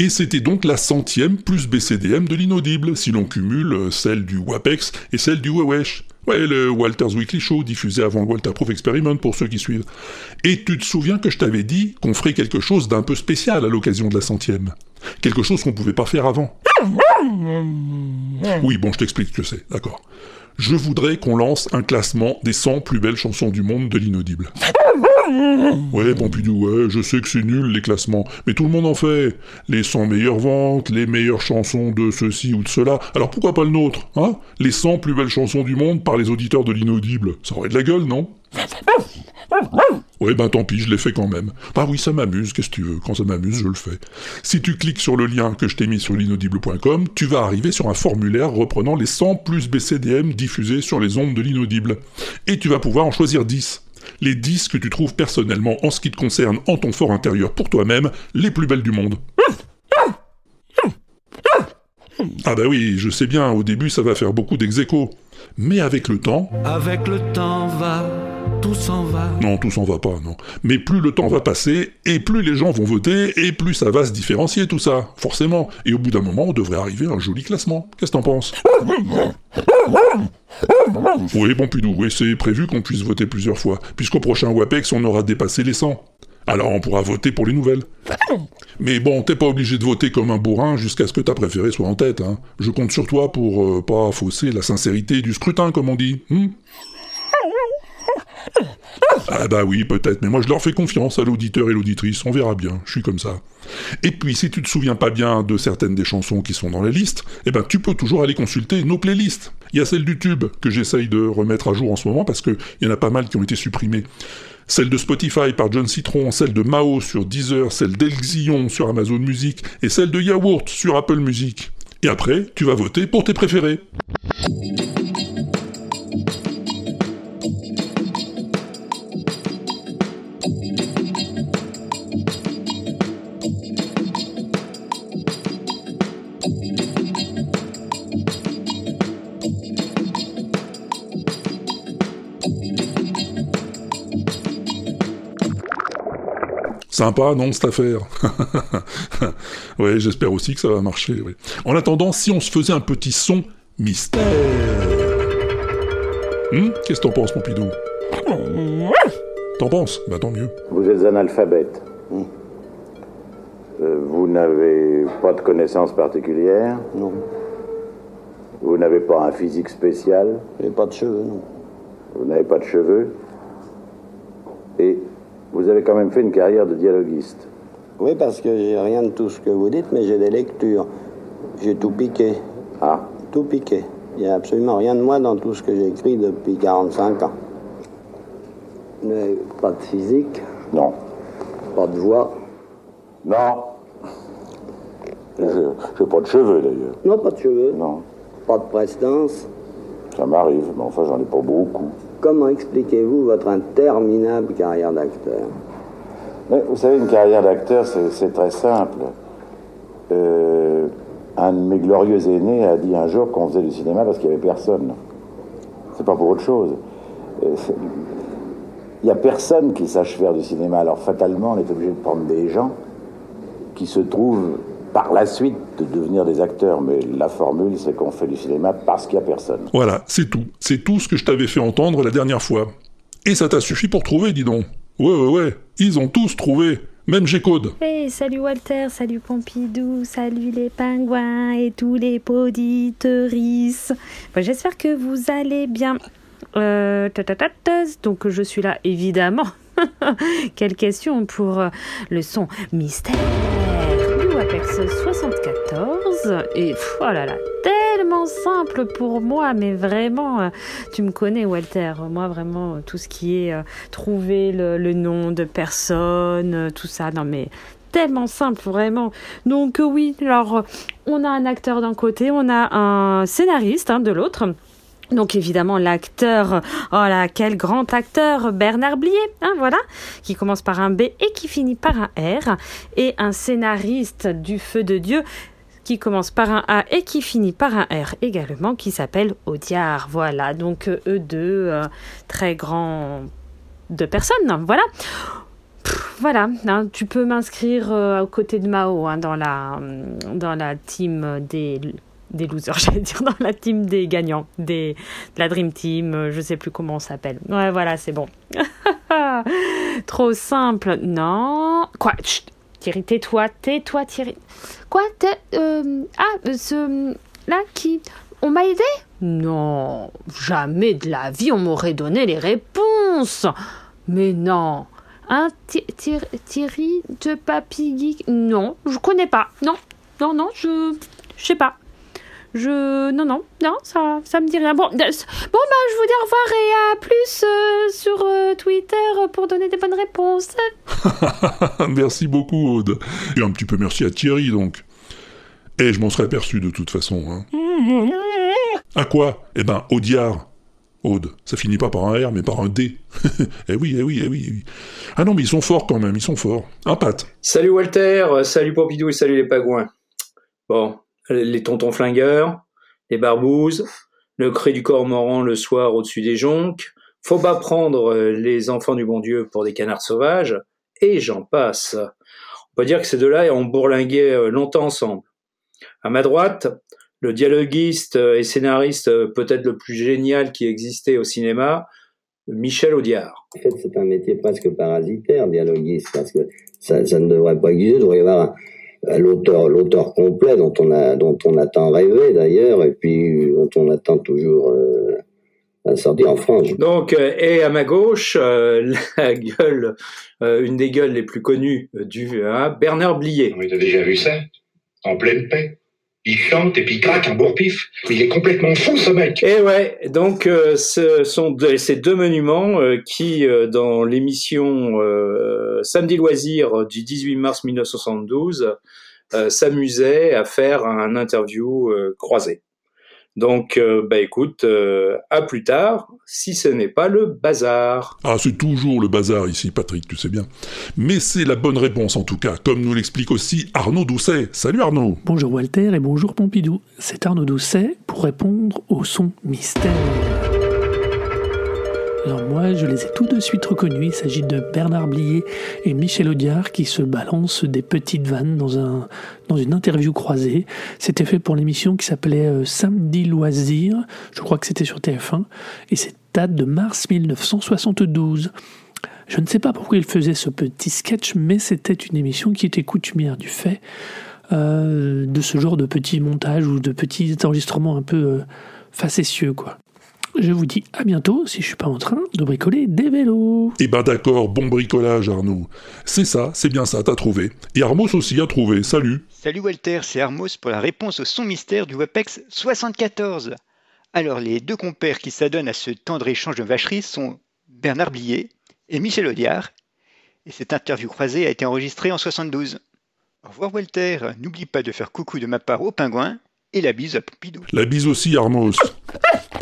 Et c'était donc la centième plus BCDM de l'inaudible, si l'on cumule euh, celle du WAPEX et celle du Wewesh. Ouais, le Walter's Weekly Show, diffusé avant le Walter Proof Experiment pour ceux qui suivent. Et tu te souviens que je t'avais dit qu'on ferait quelque chose d'un peu spécial à l'occasion de la centième Quelque chose qu'on pouvait pas faire avant. Oui, bon, je t'explique ce que c'est, d'accord. Je voudrais qu'on lance un classement des 100 plus belles chansons du monde de l'inaudible. Ouais, Pompidou, ouais, je sais que c'est nul les classements, mais tout le monde en fait. Les 100 meilleures ventes, les meilleures chansons de ceci ou de cela. Alors pourquoi pas le nôtre, hein? Les 100 plus belles chansons du monde par les auditeurs de l'inaudible. Ça aurait de la gueule, non? Ouais, ben tant pis, je l'ai fait quand même. Bah oui, ça m'amuse, qu'est-ce que tu veux? Quand ça m'amuse, je le fais. Si tu cliques sur le lien que je t'ai mis sur l'inaudible.com, tu vas arriver sur un formulaire reprenant les 100 plus BCDM diffusés sur les ondes de l'inaudible. Et tu vas pouvoir en choisir 10. Les 10 que tu trouves personnellement, en ce qui te concerne, en ton fort intérieur pour toi-même, les plus belles du monde. Ah bah oui, je sais bien, au début ça va faire beaucoup d'ex Mais avec le temps, Avec le temps va, Non, tout s'en va pas, non. Mais plus le temps va passer, et plus les gens vont voter, et plus ça va se différencier tout ça, forcément. Et au bout d'un moment, on devrait arriver à un joli classement. Qu'est-ce que t'en penses? Oui, Pompidou, oui, c'est prévu qu'on puisse voter plusieurs fois, puisqu'au prochain WAPEX, on aura dépassé les 100. Alors on pourra voter pour les nouvelles. Mais bon, t'es pas obligé de voter comme un bourrin jusqu'à ce que ta préférée soit en tête. Hein. Je compte sur toi pour euh, pas fausser la sincérité du scrutin, comme on dit. hmm? Ah bah oui, peut-être, mais moi je leur fais confiance à l'auditeur et l'auditrice, on verra bien, je suis comme ça. Et puis, si tu te souviens pas bien de certaines des chansons qui sont dans la liste, eh ben tu peux toujours aller consulter nos playlists. Il y a celle du tube que j'essaye de remettre à jour en ce moment parce qu'il y en a pas mal qui ont été supprimées. Celle de Spotify par John Citron, celle de Mao sur Deezer, celle d'Elxion sur Amazon Music et celle de Yaourt sur Apple Music. Et après, tu vas voter pour tes préférés. Sympa, non, cette affaire Ouais, j'espère aussi que ça va marcher, oui. En attendant, si on se faisait un petit son mystère... Hum Qu'est-ce que t'en penses, Pompidou T'en penses? Bah tant mieux. Vous êtes analphabète. Hmm. Euh, vous n'avez pas de connaissances particulières? Non. Vous n'avez pas un physique spécial? J'ai pas de cheveux, non. Vous n'avez pas de cheveux? Et vous avez quand même fait une carrière de dialoguiste. Oui, parce que j'ai rien de tout ce que vous dites, mais j'ai des lectures. J'ai tout piqué. Ah Tout piqué. Il n'y a absolument rien de moi dans tout ce que j'ai écrit depuis 45 ans. Mais pas de physique, Non. pas de voix. Non. Je n'ai pas de cheveux d'ailleurs. Non, pas de cheveux. Non. Pas de prestance. Ça m'arrive, mais enfin j'en ai pas beaucoup. Comment expliquez-vous votre interminable carrière d'acteur? Vous savez, une carrière d'acteur, c'est très simple. Euh, un de mes glorieux aînés a dit un jour qu'on faisait du cinéma parce qu'il n'y avait personne. C'est pas pour autre chose. Euh, Il n'y a personne qui sache faire du cinéma. Alors fatalement, on est obligé de prendre des gens qui se trouvent par la suite de devenir des acteurs. Mais la formule, c'est qu'on fait du cinéma parce qu'il n'y a personne. Voilà, c'est tout. C'est tout ce que je t'avais fait entendre la dernière fois. Et ça t'a suffi pour trouver, dis donc. Ouais, ouais, ouais. Ils ont tous trouvé. Même G-Code. Hey, salut Walter, salut Pompidou, salut les pingouins et tous les poditeurisses. Bon, J'espère que vous allez bien. Euh, ta, ta, ta, ta. donc je suis là évidemment. Quelle question pour euh, le son mystère du Apex 74 et pff, oh tellement simple pour moi mais vraiment euh, tu me connais Walter. Moi vraiment euh, tout ce qui est euh, trouver le, nom de personne tout ça. Non mais tellement simple vraiment. Donc oui alors on a un acteur d'un côté on a un scénariste hein, de l'autre donc évidemment l'acteur, oh là quel grand acteur, Bernard Blier, hein, voilà, qui commence par un B et qui finit par un R, et un scénariste du feu de Dieu qui commence par un A et qui finit par un R également, qui s'appelle Audiard, voilà, donc euh, eux deux, euh, très grands de personnes, voilà. Voilà, hein, tu peux m'inscrire euh, aux côtés de Mao hein, dans, la, dans la team des, des losers, j'allais dire, dans la team des gagnants, des, de la Dream Team, euh, je sais plus comment on s'appelle. Ouais, voilà, c'est bon. Trop simple. Non. Quoi? Chut, Thierry, tais-toi, tais-toi, Thierry. Quoi? Euh, Ah, euh, ce. Là, qui. On m'a aidé? Non, jamais de la vie on m'aurait donné les réponses. Mais non. Un Thi- Thierry de Papy Geek? Non, je connais pas. Non, non, non, je. Je sais pas. Je. Non, non, non, ça, ça me dit rien. Bon, bon bah, je vous dis au revoir et à plus euh, sur euh, Twitter pour donner des bonnes réponses. merci beaucoup, Aude. Et un petit peu merci à Thierry, donc. Et je m'en serais aperçu de toute façon. Hein. À quoi? Eh ben, Audiard. Aude, ça finit pas par un R, mais par un D. eh oui, eh oui, eh oui, eh oui. Ah non, mais ils sont forts quand même, ils sont forts. Un Pat. Salut Walter, euh, salut Pompidou et salut les pagouins. Bon, les tontons flingueurs, les barbouzes, le cri du cormoran le soir au-dessus des jonques, faut pas prendre euh, les enfants du bon Dieu pour des canards sauvages, et j'en passe. On peut dire que ces deux-là ont bourlingué euh, longtemps ensemble. À ma droite, le dialoguiste euh, et scénariste peut-être le plus génial qui existait au cinéma, Michel Audiard. En fait, c'est un métier presque parasitaire, dialoguiste, parce que ça, ça ne devrait pas exister. Il devrait y avoir un- l'auteur, l'auteur complet dont on a, dont on a tant rêvé d'ailleurs, et puis dont on attend toujours euh, la sortie en France. Donc, euh, et à ma gauche, euh, la gueule, euh, une des gueules les plus connues euh, du hein, Bernard Blier. Oui, t'as déjà vu ça? En pleine paix? Il chante et puis il craque un bourre-pif. Il est complètement fou, ce mec. Et ouais, donc euh, ce sont ces deux monuments euh, qui, euh, dans l'émission Samedi Loisir du 18 mars 1972, euh, s'amusaient à faire un interview croisé. Donc, euh, bah écoute, euh, à plus tard, si ce n'est pas le bazar. Ah, c'est toujours le bazar ici, Patrick, tu sais bien. Mais c'est la bonne réponse en tout cas, comme nous l'explique aussi Arnaud Doucet. Salut Arnaud Bonjour Walter et bonjour Pompidou. C'est Arnaud Doucet pour répondre au son mystère. Alors moi, je les ai tout de suite reconnus. Il s'agit de Bernard Blier et Michel Audiard qui se balancent des petites vannes dans, un, dans une interview croisée. C'était fait pour l'émission qui s'appelait euh, Samedi Loisir. Je crois que c'était sur TF1. Et c'est date de mars 1972. Je ne sais pas pourquoi il faisait ce petit sketch, mais c'était une émission qui était coutumière du fait euh, de ce genre de petits montages ou de petits enregistrements un peu euh, facétieux, quoi. Je vous dis à bientôt si je suis pas en train de bricoler des vélos. Eh ben d'accord, bon bricolage Arnaud. C'est ça, c'est bien ça, t'as trouvé. Et Armos aussi a trouvé, salut. Salut Walter, c'est Armos pour la réponse au son mystère du WebEx 74. Alors, les deux compères qui s'adonnent à ce tendre échange de vacheries sont Bernard Blier et Michel Audiard. Et cette interview croisée a été enregistrée en 72. Au revoir Walter, n'oublie pas de faire coucou de ma part au pingouin et la bise à Pompidou. La bise aussi Armos.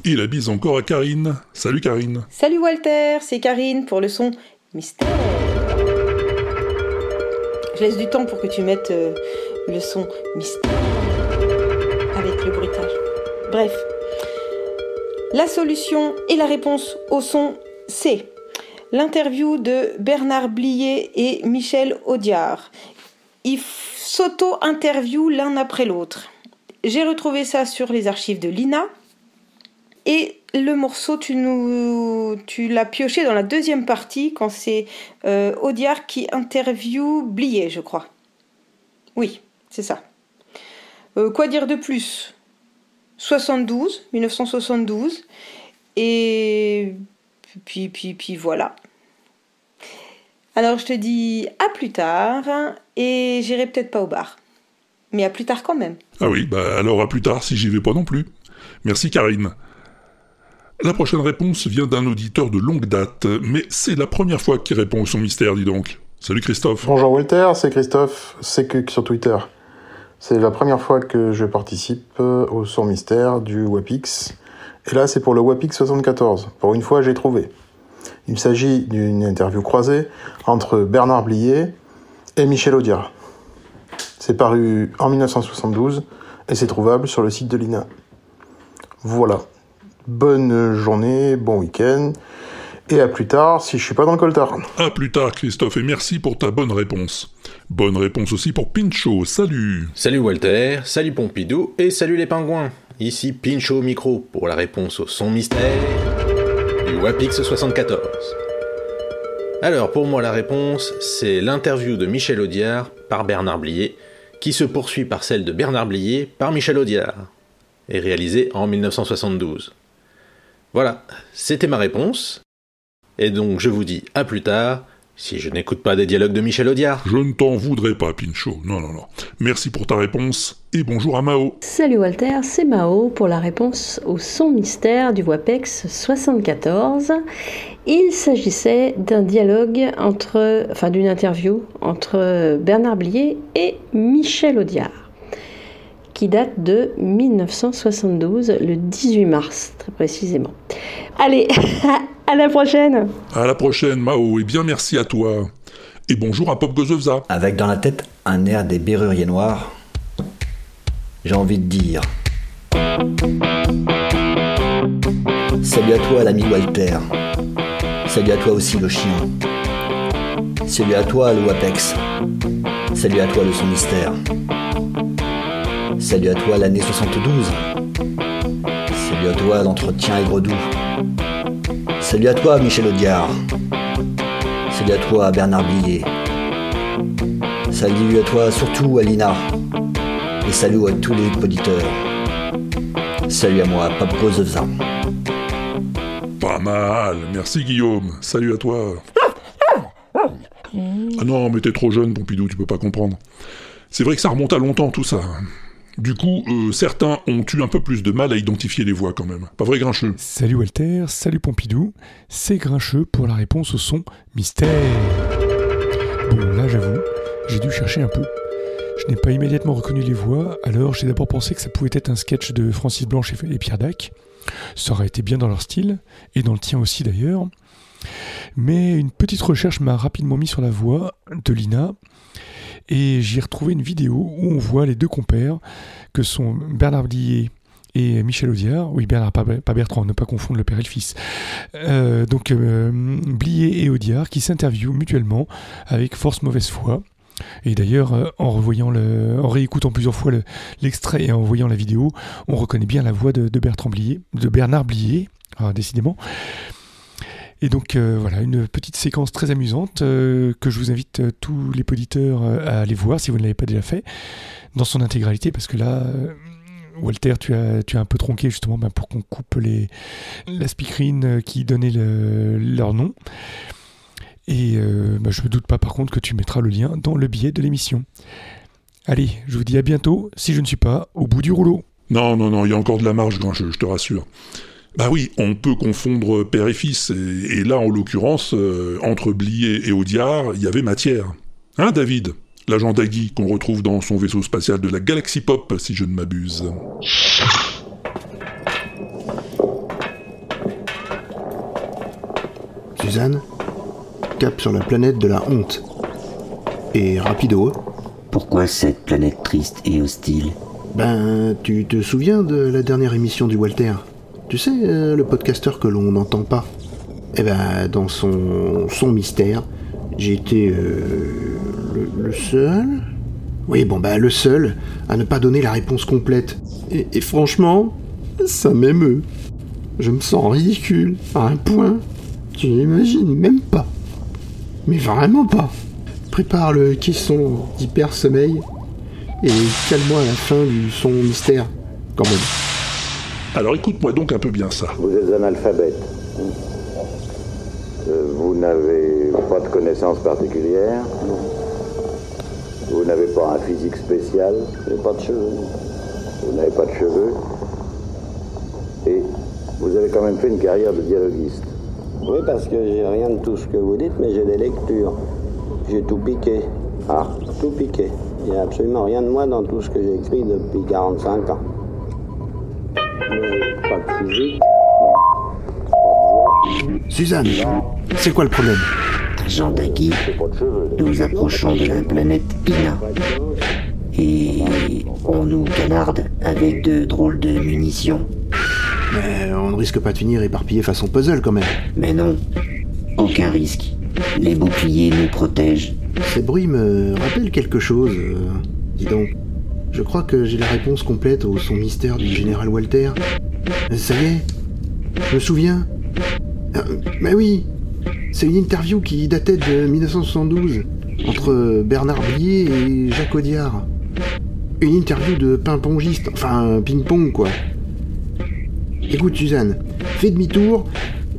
Et la bise encore à Karine. Salut Karine. Salut Walter, c'est Karine pour le son mystère. Je laisse du temps pour que tu mettes euh, le son mystère avec le bruitage. Bref, la solution et la réponse au son, c'est l'interview de Bernard Blier et Michel Audiard. Ils s'auto-interviewent l'un après l'autre. J'ai retrouvé ça sur les archives de l'INA. Et le morceau, tu, nous, tu l'as pioché dans la deuxième partie, quand c'est euh, Audiard qui interview Blier, je crois. Oui, c'est ça. Euh, quoi dire de plus? 72, 1972. Et puis, puis, puis voilà. Alors je te dis à plus tard, et j'irai peut-être pas au bar. Mais à plus tard quand même. Ah oui, bah alors à plus tard si j'y vais pas non plus. Merci Karine. La prochaine réponse vient d'un auditeur de longue date, mais c'est la première fois qu'il répond au son mystère, dis donc. Salut Christophe. Bonjour Walter, c'est Christophe, c'est que sur Twitter. C'est la première fois que je participe au son mystère du WAPX. Et là, c'est pour le WAPX 74. Pour une fois, j'ai trouvé. Il s'agit d'une interview croisée entre Bernard Blier et Michel Audiard. C'est paru en 1972 et c'est trouvable sur le site de l'INA. Voilà. Bonne journée, bon week-end. Et à plus tard si je suis pas dans le coltard. À plus tard Christophe et merci pour ta bonne réponse. Bonne réponse aussi pour Pincho, salut. Salut Walter, salut Pompidou et salut les pingouins. Ici Pincho au micro pour la réponse au son mystère du WAPX 74. Alors pour moi la réponse, c'est l'interview de Michel Audiard par Bernard Blier, qui se poursuit par celle de Bernard Blier par Michel Audiard, et réalisée en 1972. Voilà, c'était ma réponse. Et donc je vous dis à plus tard, si je n'écoute pas des dialogues de Michel Audiard. Je ne t'en voudrais pas Pincho, non non non. Merci pour ta réponse et bonjour à Mao. Salut Walter, c'est Mao pour la réponse au son mystère du WAPEX 74. Il s'agissait d'un dialogue entre, enfin d'une interview entre Bernard Blier et Michel Audiard, qui date de 1972, le 18 mars très précisément. Allez, à la prochaine À la prochaine Mao et bien merci à toi. Et bonjour à Pop Gozovza. Avec dans la tête un air des berruriers noirs, j'ai envie de dire. Salut à toi l'ami Walter. Salut à toi aussi le chien. Salut à toi le Wapex. Salut à toi le son mystère. Salut à toi l'année 72. Salut à toi l'entretien aigre doux. Salut à toi Michel Audiard. Salut à toi Bernard Blier. Salut à toi surtout Alina. Et salut à tous les auditeurs. Salut à moi, Papko Zevza. Pas mal, merci Guillaume. Salut à toi. Ah non, mais t'es trop jeune, Pompidou, tu peux pas comprendre. C'est vrai que ça remonte à longtemps tout ça. Du coup, euh, certains ont eu un peu plus de mal à identifier les voix quand même. Pas vrai, Grincheux Salut Walter, salut Pompidou, c'est Grincheux pour la réponse au son mystère. Bon, là j'avoue, j'ai dû chercher un peu. Je n'ai pas immédiatement reconnu les voix, alors j'ai d'abord pensé que ça pouvait être un sketch de Francis Blanche et Pierre Dac. Ça aurait été bien dans leur style, et dans le tien aussi d'ailleurs. Mais une petite recherche m'a rapidement mis sur la voix de Lina, et j'y ai retrouvé une vidéo où on voit les deux compères, que sont Bernard Blier et Michel Audiard. Oui, Bernard, pas, Bertrand, ne pas confondre le père et le fils. Euh, donc, euh, Blier et Audiard qui s'interviewent mutuellement avec force mauvaise foi. Et d'ailleurs, euh, en revoyant en réécoutant plusieurs fois le- l'extrait et en voyant la vidéo, on reconnaît bien la voix de, de Bertrand Blier, de Bernard Blier, ah, décidément. Et donc euh, voilà, une petite séquence très amusante euh, que je vous invite euh, tous les auditeurs à aller voir si vous ne l'avez pas déjà fait, dans son intégralité, parce que là, Walter, tu as, tu as un peu tronqué justement ben, pour qu'on coupe les, la speakerine qui donnait le- leur nom. Et ben, je me doute pas par contre que tu mettras le lien dans le billet de l'émission. Allez, je vous dis à bientôt, si je ne suis pas au bout du rouleau. Non, non, non, il y a encore de la marge, Grincheux, je te rassure. Bah oui, on peut confondre père et fils, et, et là, en l'occurrence, euh, entre Blier et Audiard, il y avait matière. Hein, David? L'agent Dagui qu'on retrouve dans son vaisseau spatial de la Galaxy Pop, si je ne m'abuse. Suzanne, cap sur la planète de la honte. Et rapido. Pourquoi cette planète triste et hostile? Ben, tu te souviens de la dernière émission du Walter? Tu sais, euh, le podcasteur que l'on n'entend pas Eh ben, dans son, son mystère, j'ai été euh, le, seul Oui, bon, ben, le seul à ne pas donner la réponse complète. Et, franchement, ça m'émeut. Je me sens ridicule, à un point. Tu n'imagines même pas. Mais vraiment pas. Prépare le caisson d'hyper sommeil et calme-moi à la fin du son mystère, quand même. Alors écoute-moi donc un peu bien ça. Vous êtes analphabète. Euh, vous n'avez pas de connaissances particulières. Vous n'avez pas un physique spécial. Vous n'avez pas de cheveux. Vous n'avez pas de cheveux. Et vous avez quand même fait une carrière de dialoguiste. Oui, parce que j'ai rien de tout ce que vous dites, mais j'ai des lectures. J'ai tout piqué. Ah, tout piqué. Il n'y a absolument rien de moi dans tout ce que j'ai écrit depuis 45 ans. Suzanne, c'est quoi le problème Agent Dagui, nous approchons de la planète Ina. Et on nous canarde avec de drôles de munitions. Mais on ne risque pas de finir éparpillé façon puzzle quand même. Mais non, aucun risque. Les boucliers nous protègent. Ces bruits me rappellent quelque chose. euh, dis donc, je crois que j'ai la réponse complète au son mystère du général Walter. Ça y est, je me souviens. Euh, mais oui, c'est une interview qui datait de 1972 entre Bernard Blier et Jacques Audiard. Une interview de ping-pongiste, enfin ping-pong quoi. Écoute Suzanne, fais demi-tour,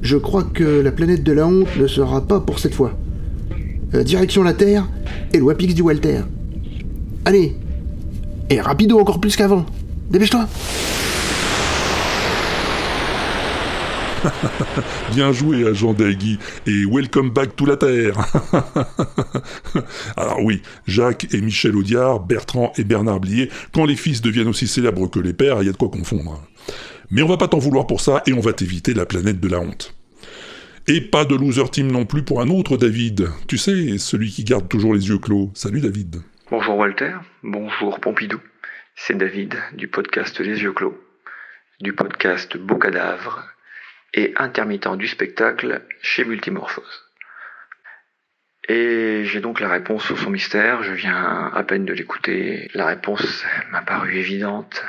je crois que la planète de la honte ne sera pas pour cette fois. Euh, direction la Terre et le Wapix du Walter. Allez Et rapido encore plus qu'avant Dépêche-toi Bien joué, agent Dagui, et welcome back to la Terre. Alors oui, Jacques et Michel Audiard, Bertrand et Bernard Blier, quand les fils deviennent aussi célèbres que les pères, il y a de quoi confondre. Mais on va pas t'en vouloir pour ça, et on va t'éviter la planète de la honte. Et pas de loser team non plus pour un autre David. Tu sais, celui qui garde toujours les yeux clos. Salut David. Bonjour Walter, bonjour Pompidou, c'est David du podcast Les Yeux Clos, du podcast Beau Cadavre et intermittent du spectacle chez Multimorphose. Et j'ai donc la réponse au son mystère, je viens à peine de l'écouter, la réponse m'a paru évidente.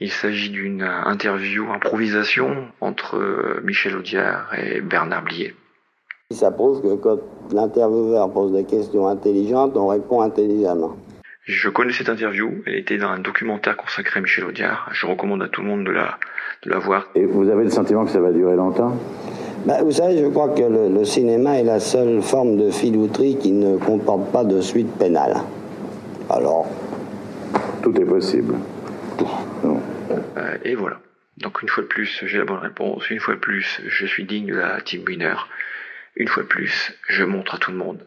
Il s'agit d'une interview, improvisation entre Michel Audiard et Bernard Blier. Ça prouve que quand l'intervieweur pose des questions intelligentes, on répond intelligemment. Je connais cette interview, elle était dans un documentaire consacré à Michel Audiard. Je recommande à tout le monde de la, de la voir. Et vous avez le sentiment que ça va durer longtemps? Bah, vous savez, je crois que le, le cinéma est la seule forme de filouterie qui ne comporte pas de suite pénale. Alors, Tout est possible. Euh, et voilà. Donc une fois de plus, j'ai la bonne réponse. Une fois de plus, je suis digne de la team winner. Une fois de plus, je montre à tout le monde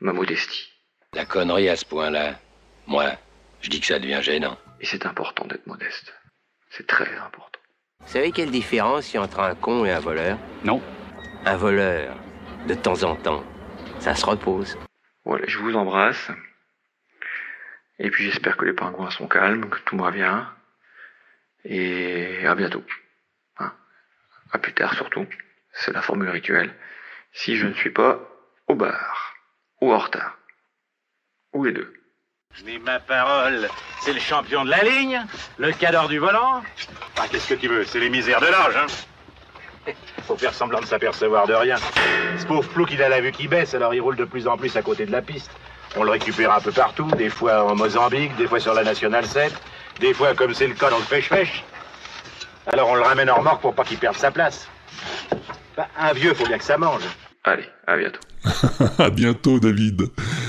ma modestie. La connerie à ce point-là, moi, je dis que ça devient gênant. Et c'est important d'être modeste. C'est très important. Vous savez quelle différence il y a entre un con et un voleur? Non. Un voleur, de temps en temps, ça se repose. Voilà, je vous embrasse. Et puis j'espère que les pingouins sont calmes, que tout va bien. Et à bientôt. Hein. À plus tard surtout. C'est la formule rituelle. Si je ne suis pas au bar. Ou en retard. Ou les deux. Mais ma parole, c'est le champion de la ligne, le cadre du volant. Ah, qu'est-ce que tu veux C'est les misères de l'âge, hein Faut faire semblant de s'apercevoir de rien. Ce pauvre Plouc, il a la vue qui baisse, alors il roule de plus en plus à côté de la piste. On le récupère un peu partout, des fois en Mozambique, des fois sur la Nationale 7, des fois, comme c'est le cas, dans le pêche-pêche. Alors on le ramène en remorque pour pas qu'il perde sa place. Bah, un vieux, faut bien que ça mange. Allez, à bientôt. à bientôt, David.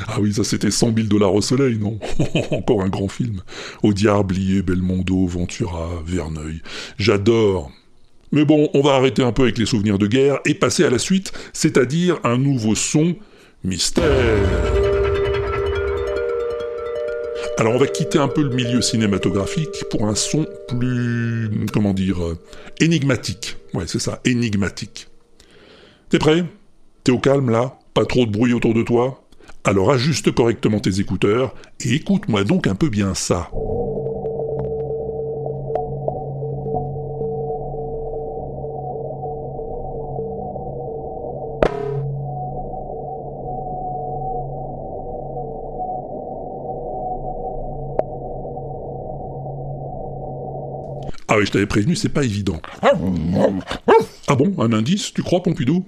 Ah oui, ça c'était 100 000 dollars au soleil, non? Encore un grand film. Audiard, Blier, Belmondo, Ventura, Verneuil. J'adore. Mais bon, on va arrêter un peu avec les souvenirs de guerre et passer à la suite, c'est-à-dire un nouveau son mystère. Alors on va quitter un peu le milieu cinématographique pour un son plus, comment dire, euh, énigmatique. Ouais, c'est ça, énigmatique. T'es prêt? T'es au calme là Pas trop de bruit autour de toi Alors ajuste correctement tes écouteurs et écoute-moi donc un peu bien ça. Ah oui, je t'avais prévenu, c'est pas évident. Ah bon, un indice, tu crois, Pompidou?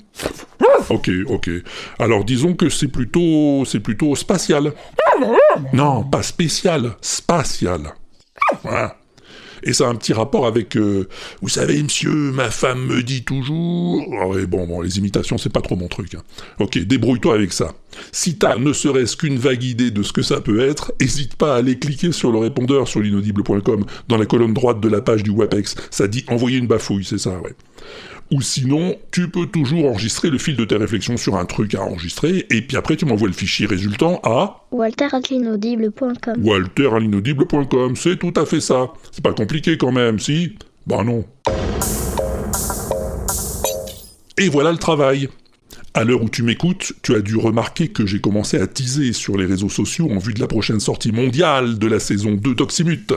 Ok, ok. Alors disons que c'est plutôt, c'est plutôt spatial. Non, pas spécial, spatial. Voilà. Et ça a un petit rapport avec, euh, vous savez, monsieur, ma femme me dit toujours. Ouais, bon, bon, les imitations, c'est pas trop mon truc. hein. Ok, débrouille-toi avec ça. Si t'as ne serait-ce qu'une vague idée de ce que ça peut être, hésite pas à aller cliquer sur le répondeur sur l'inaudible.com dans la colonne droite de la page du WAPEX. Ça dit envoyer une bafouille, c'est ça, ouais. Ou sinon, tu peux toujours enregistrer le fil de tes réflexions sur un truc à enregistrer, et puis après tu m'envoies le fichier résultant à walter.l'inaudible.com walter à l'inaudible.com. C'est tout à fait ça. C'est pas compliqué quand même, si? Bah non. Et voilà le travail. À l'heure où tu m'écoutes, tu as dû remarquer que j'ai commencé à teaser sur les réseaux sociaux en vue de la prochaine sortie mondiale de la saison 2 d'Oxymute.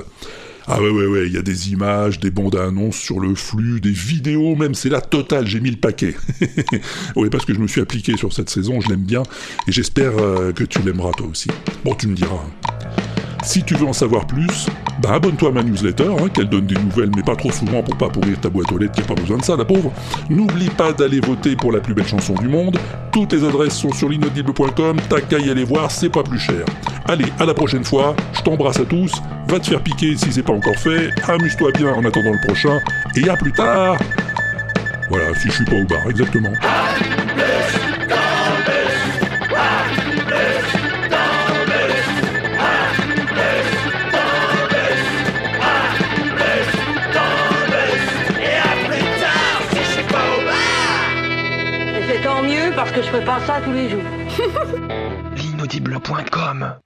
Ah ouais ouais ouais, il y a des images, des bandes annonces sur le flux, des vidéos même, c'est la totale, j'ai mis le paquet. oui, parce que je me suis appliqué sur cette saison, je l'aime bien, et j'espère euh, que tu l'aimeras toi aussi. Bon, tu me diras. hein. Si tu veux en savoir plus, bah abonne-toi à ma newsletter, hein, qu'elle donne des nouvelles, mais pas trop souvent pour pas pourrir ta boîte aux lettres, qui a pas besoin de ça, la pauvre. N'oublie pas d'aller voter pour la plus belle chanson du monde. Toutes les adresses sont sur l'inaudible.com, t'as qu'à y aller voir, c'est pas plus cher. Allez, à la prochaine fois, je t'embrasse à tous, va te faire piquer si c'est pas encore fait, amuse-toi bien en attendant le prochain, et à plus tard Voilà, si je suis pas au bar, exactement. Fais pas ça tous les jours. L'inaudible.com